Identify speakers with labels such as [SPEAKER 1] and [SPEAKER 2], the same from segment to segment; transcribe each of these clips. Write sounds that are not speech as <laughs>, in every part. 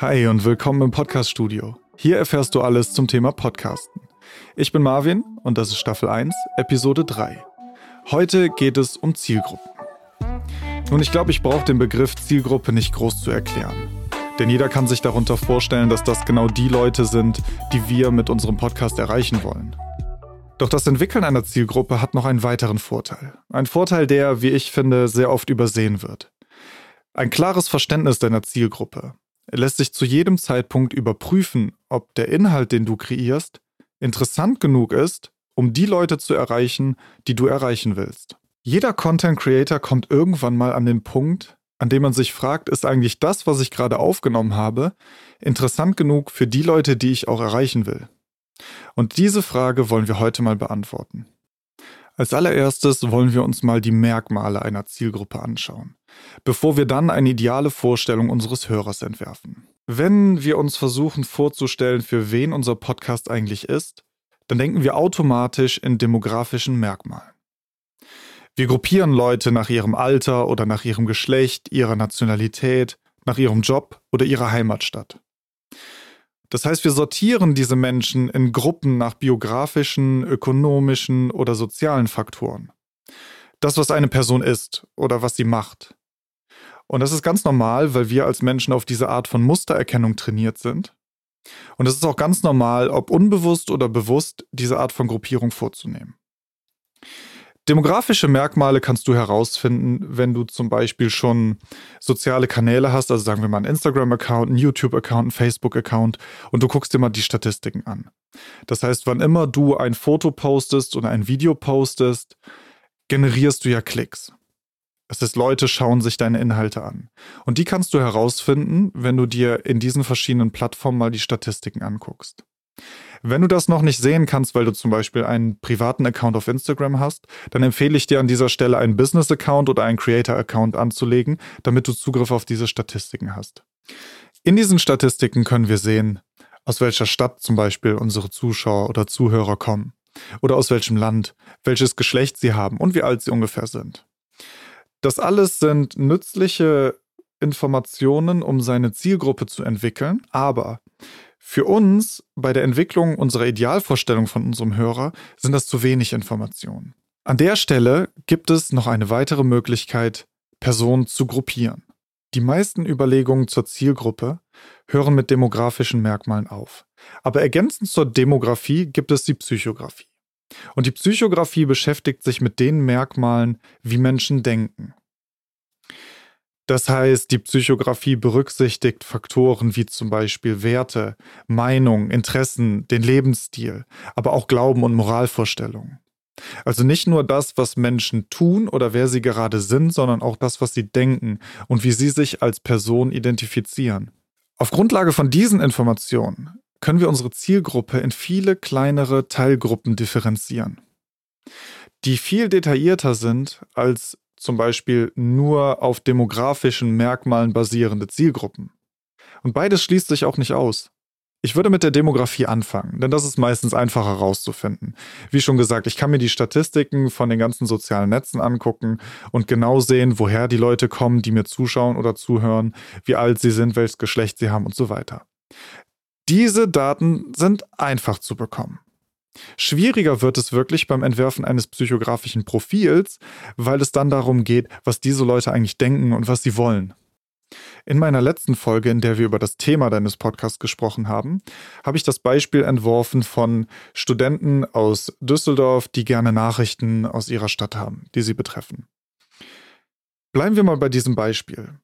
[SPEAKER 1] Hi und willkommen im Podcast-Studio. Hier erfährst du alles zum Thema Podcasten. Ich bin Marvin und das ist Staffel 1, Episode 3. Heute geht es um Zielgruppen. Nun, ich glaube, ich brauche den Begriff Zielgruppe nicht groß zu erklären. Denn jeder kann sich darunter vorstellen, dass das genau die Leute sind, die wir mit unserem Podcast erreichen wollen. Doch das Entwickeln einer Zielgruppe hat noch einen weiteren Vorteil. Ein Vorteil, der, wie ich finde, sehr oft übersehen wird. Ein klares Verständnis deiner Zielgruppe, lässt sich zu jedem Zeitpunkt überprüfen, ob der Inhalt, den du kreierst, interessant genug ist, um die Leute zu erreichen, die du erreichen willst. Jeder Content Creator kommt irgendwann mal an den Punkt, an dem man sich fragt, ist eigentlich das, was ich gerade aufgenommen habe, interessant genug für die Leute, die ich auch erreichen will? Und diese Frage wollen wir heute mal beantworten. Als allererstes wollen wir uns mal die Merkmale einer Zielgruppe anschauen, bevor wir dann eine ideale Vorstellung unseres Hörers entwerfen. Wenn wir uns versuchen vorzustellen, für wen unser Podcast eigentlich ist, dann denken wir automatisch in demografischen Merkmalen. Wir gruppieren Leute nach ihrem Alter oder nach ihrem Geschlecht, ihrer Nationalität, nach ihrem Job oder ihrer Heimatstadt. Das heißt, wir sortieren diese Menschen in Gruppen nach biografischen, ökonomischen oder sozialen Faktoren. Das, was eine Person ist oder was sie macht. Und das ist ganz normal, weil wir als Menschen auf diese Art von Mustererkennung trainiert sind. Und es ist auch ganz normal, ob unbewusst oder bewusst, diese Art von Gruppierung vorzunehmen. Demografische Merkmale kannst du herausfinden, wenn du zum Beispiel schon soziale Kanäle hast, also sagen wir mal einen Instagram-Account, einen YouTube-Account, einen Facebook-Account und du guckst dir mal die Statistiken an. Das heißt, wann immer du ein Foto postest oder ein Video postest, generierst du ja Klicks. Das heißt, Leute schauen sich deine Inhalte an. Und die kannst du herausfinden, wenn du dir in diesen verschiedenen Plattformen mal die Statistiken anguckst. Wenn du das noch nicht sehen kannst, weil du zum Beispiel einen privaten Account auf Instagram hast, dann empfehle ich dir an dieser Stelle einen Business-Account oder einen Creator-Account anzulegen, damit du Zugriff auf diese Statistiken hast. In diesen Statistiken können wir sehen, aus welcher Stadt zum Beispiel unsere Zuschauer oder Zuhörer kommen oder aus welchem Land, welches Geschlecht sie haben und wie alt sie ungefähr sind. Das alles sind nützliche Informationen, um seine Zielgruppe zu entwickeln, aber für uns bei der Entwicklung unserer Idealvorstellung von unserem Hörer sind das zu wenig Informationen. An der Stelle gibt es noch eine weitere Möglichkeit, Personen zu gruppieren. Die meisten Überlegungen zur Zielgruppe hören mit demografischen Merkmalen auf. Aber ergänzend zur Demografie gibt es die Psychografie. Und die Psychografie beschäftigt sich mit den Merkmalen, wie Menschen denken. Das heißt, die Psychografie berücksichtigt Faktoren wie zum Beispiel Werte, Meinung, Interessen, den Lebensstil, aber auch Glauben und Moralvorstellungen. Also nicht nur das, was Menschen tun oder wer sie gerade sind, sondern auch das, was sie denken und wie sie sich als Person identifizieren. Auf Grundlage von diesen Informationen können wir unsere Zielgruppe in viele kleinere Teilgruppen differenzieren, die viel detaillierter sind als zum Beispiel nur auf demografischen Merkmalen basierende Zielgruppen. Und beides schließt sich auch nicht aus. Ich würde mit der Demografie anfangen, denn das ist meistens einfacher herauszufinden. Wie schon gesagt, ich kann mir die Statistiken von den ganzen sozialen Netzen angucken und genau sehen, woher die Leute kommen, die mir zuschauen oder zuhören, wie alt sie sind, welches Geschlecht sie haben und so weiter. Diese Daten sind einfach zu bekommen. Schwieriger wird es wirklich beim Entwerfen eines psychografischen Profils, weil es dann darum geht, was diese Leute eigentlich denken und was sie wollen. In meiner letzten Folge, in der wir über das Thema deines Podcasts gesprochen haben, habe ich das Beispiel entworfen von Studenten aus Düsseldorf, die gerne Nachrichten aus ihrer Stadt haben, die sie betreffen. Bleiben wir mal bei diesem Beispiel.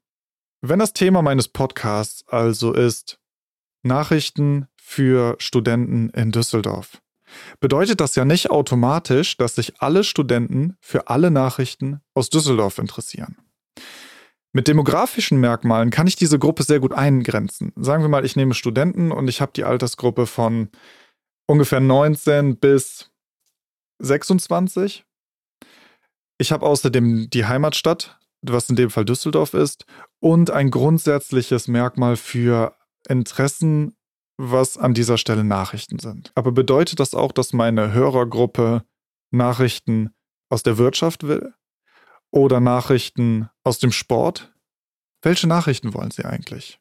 [SPEAKER 1] Wenn das Thema meines Podcasts also ist Nachrichten für Studenten in Düsseldorf, bedeutet das ja nicht automatisch, dass sich alle Studenten für alle Nachrichten aus Düsseldorf interessieren. Mit demografischen Merkmalen kann ich diese Gruppe sehr gut eingrenzen. Sagen wir mal, ich nehme Studenten und ich habe die Altersgruppe von ungefähr 19 bis 26. Ich habe außerdem die Heimatstadt, was in dem Fall Düsseldorf ist, und ein grundsätzliches Merkmal für Interessen was an dieser Stelle Nachrichten sind. Aber bedeutet das auch, dass meine Hörergruppe Nachrichten aus der Wirtschaft will? Oder Nachrichten aus dem Sport? Welche Nachrichten wollen sie eigentlich?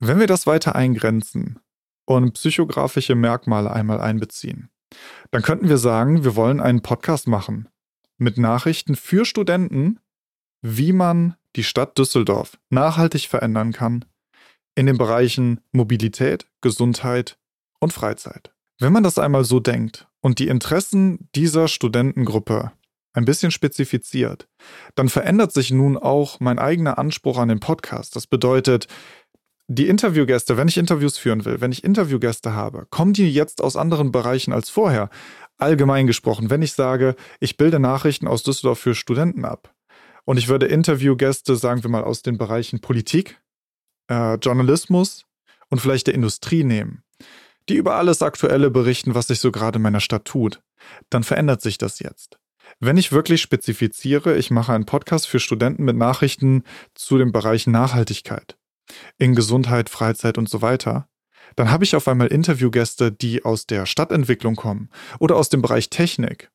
[SPEAKER 1] Wenn wir das weiter eingrenzen und psychografische Merkmale einmal einbeziehen, dann könnten wir sagen, wir wollen einen Podcast machen mit Nachrichten für Studenten, wie man die Stadt Düsseldorf nachhaltig verändern kann in den Bereichen Mobilität, Gesundheit und Freizeit. Wenn man das einmal so denkt und die Interessen dieser Studentengruppe ein bisschen spezifiziert, dann verändert sich nun auch mein eigener Anspruch an den Podcast. Das bedeutet, die Interviewgäste, wenn ich Interviews führen will, wenn ich Interviewgäste habe, kommen die jetzt aus anderen Bereichen als vorher? Allgemein gesprochen, wenn ich sage, ich bilde Nachrichten aus Düsseldorf für Studenten ab und ich würde Interviewgäste, sagen wir mal, aus den Bereichen Politik, äh, Journalismus und vielleicht der Industrie nehmen, die über alles Aktuelle berichten, was sich so gerade in meiner Stadt tut, dann verändert sich das jetzt. Wenn ich wirklich spezifiziere, ich mache einen Podcast für Studenten mit Nachrichten zu dem Bereich Nachhaltigkeit in Gesundheit, Freizeit und so weiter, dann habe ich auf einmal Interviewgäste, die aus der Stadtentwicklung kommen oder aus dem Bereich Technik,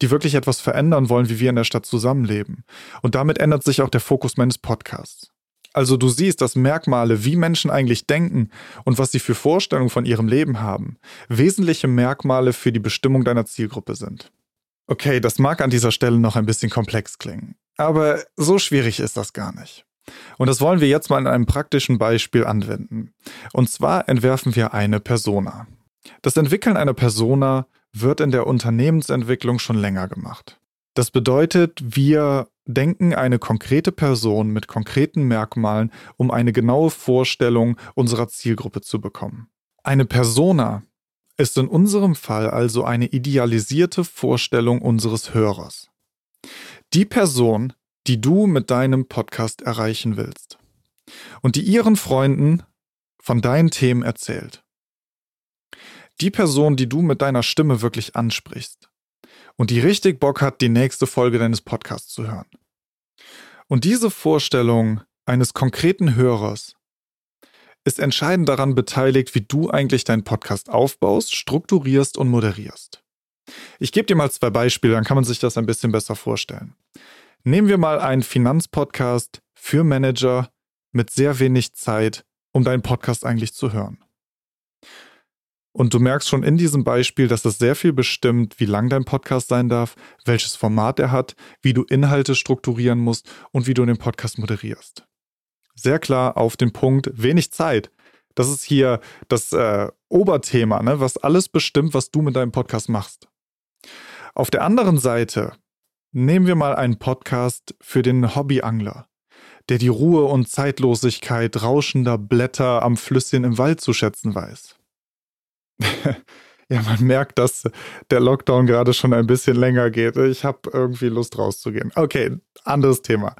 [SPEAKER 1] die wirklich etwas verändern wollen, wie wir in der Stadt zusammenleben. Und damit ändert sich auch der Fokus meines Podcasts. Also du siehst, dass Merkmale, wie Menschen eigentlich denken und was sie für Vorstellungen von ihrem Leben haben, wesentliche Merkmale für die Bestimmung deiner Zielgruppe sind. Okay, das mag an dieser Stelle noch ein bisschen komplex klingen, aber so schwierig ist das gar nicht. Und das wollen wir jetzt mal in einem praktischen Beispiel anwenden. Und zwar entwerfen wir eine Persona. Das Entwickeln einer Persona wird in der Unternehmensentwicklung schon länger gemacht. Das bedeutet, wir denken eine konkrete Person mit konkreten Merkmalen, um eine genaue Vorstellung unserer Zielgruppe zu bekommen. Eine Persona ist in unserem Fall also eine idealisierte Vorstellung unseres Hörers. Die Person, die du mit deinem Podcast erreichen willst und die ihren Freunden von deinen Themen erzählt. Die Person, die du mit deiner Stimme wirklich ansprichst und die richtig Bock hat, die nächste Folge deines Podcasts zu hören. Und diese Vorstellung eines konkreten Hörers ist entscheidend daran beteiligt, wie du eigentlich deinen Podcast aufbaust, strukturierst und moderierst. Ich gebe dir mal zwei Beispiele, dann kann man sich das ein bisschen besser vorstellen. Nehmen wir mal einen Finanzpodcast für Manager mit sehr wenig Zeit, um deinen Podcast eigentlich zu hören. Und du merkst schon in diesem Beispiel, dass das sehr viel bestimmt, wie lang dein Podcast sein darf, welches Format er hat, wie du Inhalte strukturieren musst und wie du den Podcast moderierst. Sehr klar auf den Punkt, wenig Zeit. Das ist hier das äh, Oberthema, ne, was alles bestimmt, was du mit deinem Podcast machst. Auf der anderen Seite Nehmen wir mal einen Podcast für den Hobbyangler, der die Ruhe und Zeitlosigkeit rauschender Blätter am Flüsschen im Wald zu schätzen weiß. <laughs> ja, man merkt, dass der Lockdown gerade schon ein bisschen länger geht. Ich habe irgendwie Lust rauszugehen. Okay, anderes Thema.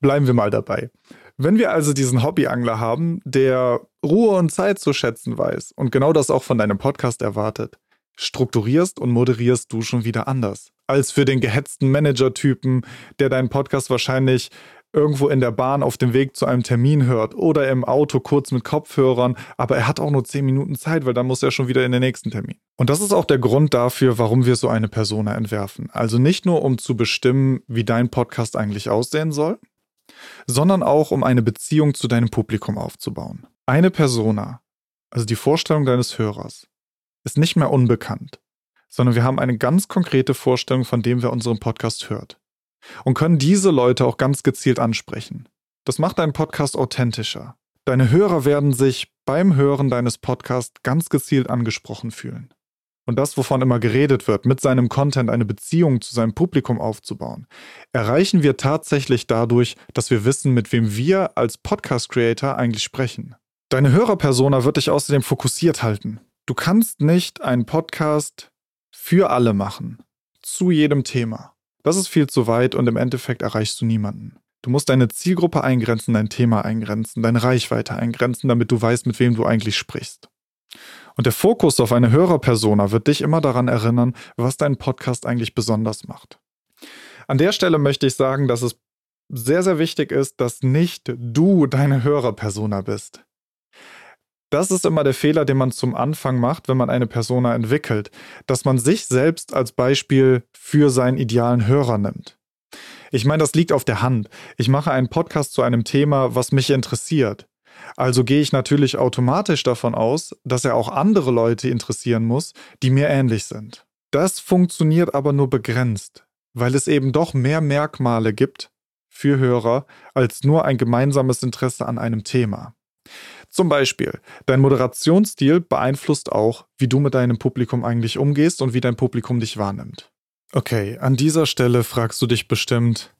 [SPEAKER 1] Bleiben wir mal dabei. Wenn wir also diesen Hobbyangler haben, der Ruhe und Zeit zu schätzen weiß und genau das auch von deinem Podcast erwartet, strukturierst und moderierst du schon wieder anders als für den gehetzten Manager-Typen, der deinen Podcast wahrscheinlich irgendwo in der Bahn auf dem Weg zu einem Termin hört oder im Auto kurz mit Kopfhörern, aber er hat auch nur zehn Minuten Zeit, weil dann muss er schon wieder in den nächsten Termin. Und das ist auch der Grund dafür, warum wir so eine Persona entwerfen. Also nicht nur, um zu bestimmen, wie dein Podcast eigentlich aussehen soll, sondern auch, um eine Beziehung zu deinem Publikum aufzubauen. Eine Persona, also die Vorstellung deines Hörers, ist nicht mehr unbekannt sondern wir haben eine ganz konkrete Vorstellung von dem, wer unseren Podcast hört. Und können diese Leute auch ganz gezielt ansprechen. Das macht deinen Podcast authentischer. Deine Hörer werden sich beim Hören deines Podcasts ganz gezielt angesprochen fühlen. Und das, wovon immer geredet wird, mit seinem Content eine Beziehung zu seinem Publikum aufzubauen, erreichen wir tatsächlich dadurch, dass wir wissen, mit wem wir als Podcast-Creator eigentlich sprechen. Deine Hörerpersona wird dich außerdem fokussiert halten. Du kannst nicht einen Podcast für alle machen. Zu jedem Thema. Das ist viel zu weit und im Endeffekt erreichst du niemanden. Du musst deine Zielgruppe eingrenzen, dein Thema eingrenzen, deine Reichweite eingrenzen, damit du weißt, mit wem du eigentlich sprichst. Und der Fokus auf eine Hörerpersona wird dich immer daran erinnern, was dein Podcast eigentlich besonders macht. An der Stelle möchte ich sagen, dass es sehr, sehr wichtig ist, dass nicht du deine Hörerpersona bist. Das ist immer der Fehler, den man zum Anfang macht, wenn man eine Persona entwickelt, dass man sich selbst als Beispiel für seinen idealen Hörer nimmt. Ich meine, das liegt auf der Hand. Ich mache einen Podcast zu einem Thema, was mich interessiert. Also gehe ich natürlich automatisch davon aus, dass er auch andere Leute interessieren muss, die mir ähnlich sind. Das funktioniert aber nur begrenzt, weil es eben doch mehr Merkmale gibt für Hörer als nur ein gemeinsames Interesse an einem Thema. Zum Beispiel, dein Moderationsstil beeinflusst auch, wie du mit deinem Publikum eigentlich umgehst und wie dein Publikum dich wahrnimmt. Okay, an dieser Stelle fragst du dich bestimmt,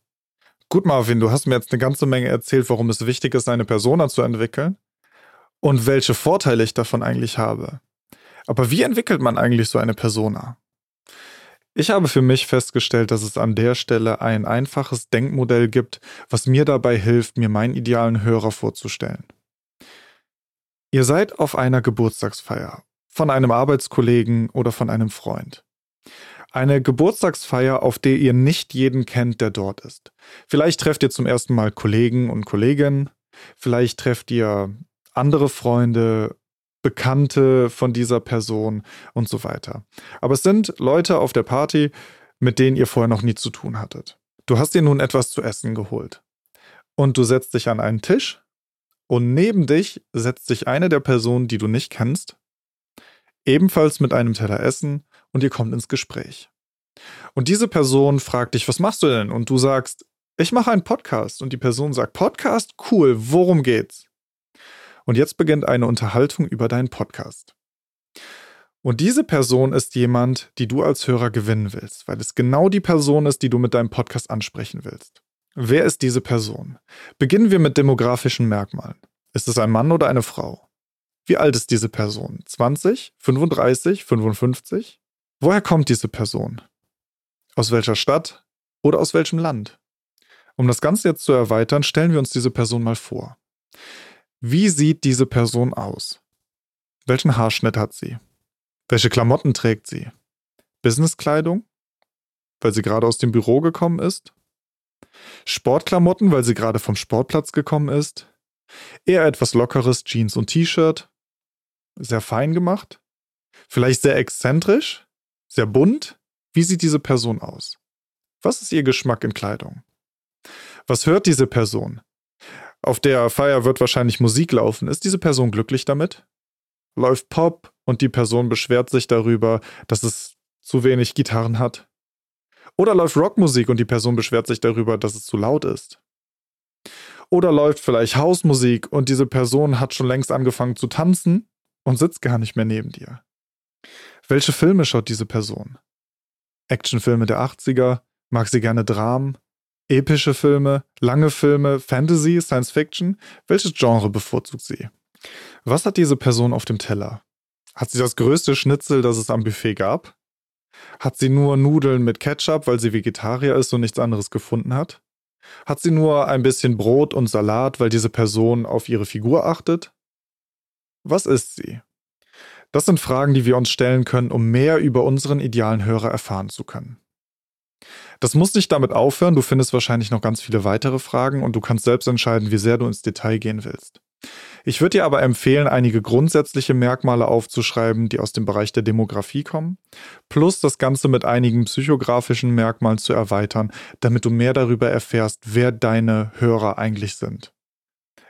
[SPEAKER 1] gut Marvin, du hast mir jetzt eine ganze Menge erzählt, warum es wichtig ist, eine Persona zu entwickeln und welche Vorteile ich davon eigentlich habe. Aber wie entwickelt man eigentlich so eine Persona? Ich habe für mich festgestellt, dass es an der Stelle ein einfaches Denkmodell gibt, was mir dabei hilft, mir meinen idealen Hörer vorzustellen. Ihr seid auf einer Geburtstagsfeier von einem Arbeitskollegen oder von einem Freund. Eine Geburtstagsfeier, auf der ihr nicht jeden kennt, der dort ist. Vielleicht trefft ihr zum ersten Mal Kollegen und Kolleginnen, vielleicht trefft ihr andere Freunde, Bekannte von dieser Person und so weiter. Aber es sind Leute auf der Party, mit denen ihr vorher noch nie zu tun hattet. Du hast dir nun etwas zu essen geholt. Und du setzt dich an einen Tisch und neben dich setzt sich eine der Personen, die du nicht kennst, ebenfalls mit einem Teller Essen und ihr kommt ins Gespräch. Und diese Person fragt dich, was machst du denn? Und du sagst, ich mache einen Podcast. Und die Person sagt, Podcast? Cool, worum geht's? Und jetzt beginnt eine Unterhaltung über deinen Podcast. Und diese Person ist jemand, die du als Hörer gewinnen willst, weil es genau die Person ist, die du mit deinem Podcast ansprechen willst. Wer ist diese Person? Beginnen wir mit demografischen Merkmalen. Ist es ein Mann oder eine Frau? Wie alt ist diese Person? 20, 35, 55? Woher kommt diese Person? Aus welcher Stadt oder aus welchem Land? Um das Ganze jetzt zu erweitern, stellen wir uns diese Person mal vor. Wie sieht diese Person aus? Welchen Haarschnitt hat sie? Welche Klamotten trägt sie? Businesskleidung? Weil sie gerade aus dem Büro gekommen ist? Sportklamotten, weil sie gerade vom Sportplatz gekommen ist? Eher etwas lockeres Jeans und T-Shirt? Sehr fein gemacht? Vielleicht sehr exzentrisch? Sehr bunt? Wie sieht diese Person aus? Was ist ihr Geschmack in Kleidung? Was hört diese Person? Auf der Feier wird wahrscheinlich Musik laufen. Ist diese Person glücklich damit? Läuft Pop und die Person beschwert sich darüber, dass es zu wenig Gitarren hat? Oder läuft Rockmusik und die Person beschwert sich darüber, dass es zu laut ist? Oder läuft vielleicht Hausmusik und diese Person hat schon längst angefangen zu tanzen und sitzt gar nicht mehr neben dir? Welche Filme schaut diese Person? Actionfilme der 80er? Mag sie gerne Dramen? Epische Filme, lange Filme, Fantasy, Science Fiction? Welches Genre bevorzugt sie? Was hat diese Person auf dem Teller? Hat sie das größte Schnitzel, das es am Buffet gab? Hat sie nur Nudeln mit Ketchup, weil sie Vegetarier ist und nichts anderes gefunden hat? Hat sie nur ein bisschen Brot und Salat, weil diese Person auf ihre Figur achtet? Was ist sie? Das sind Fragen, die wir uns stellen können, um mehr über unseren idealen Hörer erfahren zu können. Das muss nicht damit aufhören, du findest wahrscheinlich noch ganz viele weitere Fragen und du kannst selbst entscheiden, wie sehr du ins Detail gehen willst. Ich würde dir aber empfehlen, einige grundsätzliche Merkmale aufzuschreiben, die aus dem Bereich der Demografie kommen, plus das Ganze mit einigen psychografischen Merkmalen zu erweitern, damit du mehr darüber erfährst, wer deine Hörer eigentlich sind.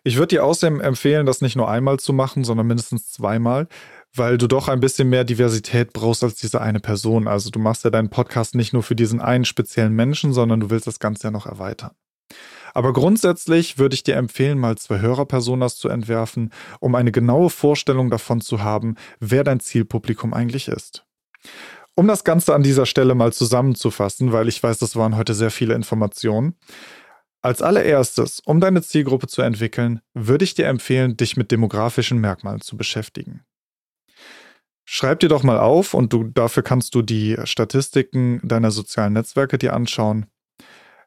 [SPEAKER 1] Ich würde dir außerdem empfehlen, das nicht nur einmal zu machen, sondern mindestens zweimal, weil du doch ein bisschen mehr Diversität brauchst als diese eine Person. Also du machst ja deinen Podcast nicht nur für diesen einen speziellen Menschen, sondern du willst das Ganze ja noch erweitern. Aber grundsätzlich würde ich dir empfehlen, mal zwei Hörerpersonas zu entwerfen, um eine genaue Vorstellung davon zu haben, wer dein Zielpublikum eigentlich ist. Um das Ganze an dieser Stelle mal zusammenzufassen, weil ich weiß, das waren heute sehr viele Informationen. Als allererstes, um deine Zielgruppe zu entwickeln, würde ich dir empfehlen, dich mit demografischen Merkmalen zu beschäftigen. Schreib dir doch mal auf und du, dafür kannst du die Statistiken deiner sozialen Netzwerke dir anschauen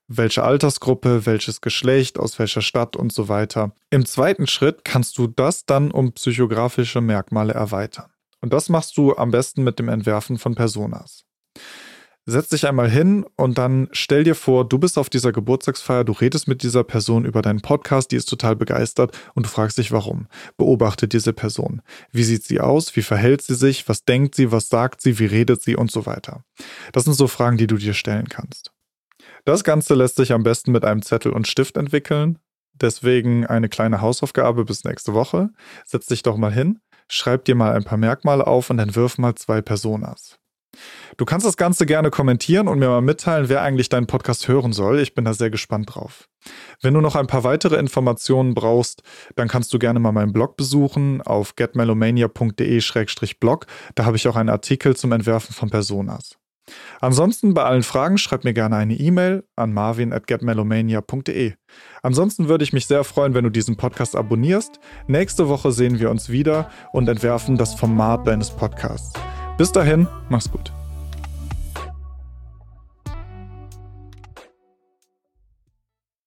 [SPEAKER 1] welche Altersgruppe, welches Geschlecht, aus welcher Stadt und so weiter. Im zweiten Schritt kannst du das dann um psychografische Merkmale erweitern. Und das machst du am besten mit dem Entwerfen von Personas. Setz dich einmal hin und dann stell dir vor, du bist auf dieser Geburtstagsfeier, du redest mit dieser Person über deinen Podcast, die ist total begeistert und du fragst dich warum. Beobachte diese Person. Wie sieht sie aus? Wie verhält sie sich? Was denkt sie? Was sagt sie? Wie redet sie? Und so weiter. Das sind so Fragen, die du dir stellen kannst. Das Ganze lässt sich am besten mit einem Zettel und Stift entwickeln. Deswegen eine kleine Hausaufgabe bis nächste Woche. Setz dich doch mal hin, schreib dir mal ein paar Merkmale auf und dann wirf mal zwei Personas. Du kannst das Ganze gerne kommentieren und mir mal mitteilen, wer eigentlich deinen Podcast hören soll. Ich bin da sehr gespannt drauf. Wenn du noch ein paar weitere Informationen brauchst, dann kannst du gerne mal meinen Blog besuchen auf getmelomania.de-blog. Da habe ich auch einen Artikel zum Entwerfen von Personas. Ansonsten bei allen Fragen schreib mir gerne eine E-Mail an marvin at getmelomania.de. Ansonsten würde ich mich sehr freuen, wenn du diesen Podcast abonnierst. Nächste Woche sehen wir uns wieder und entwerfen das Format deines Podcasts. Bis dahin, mach's gut.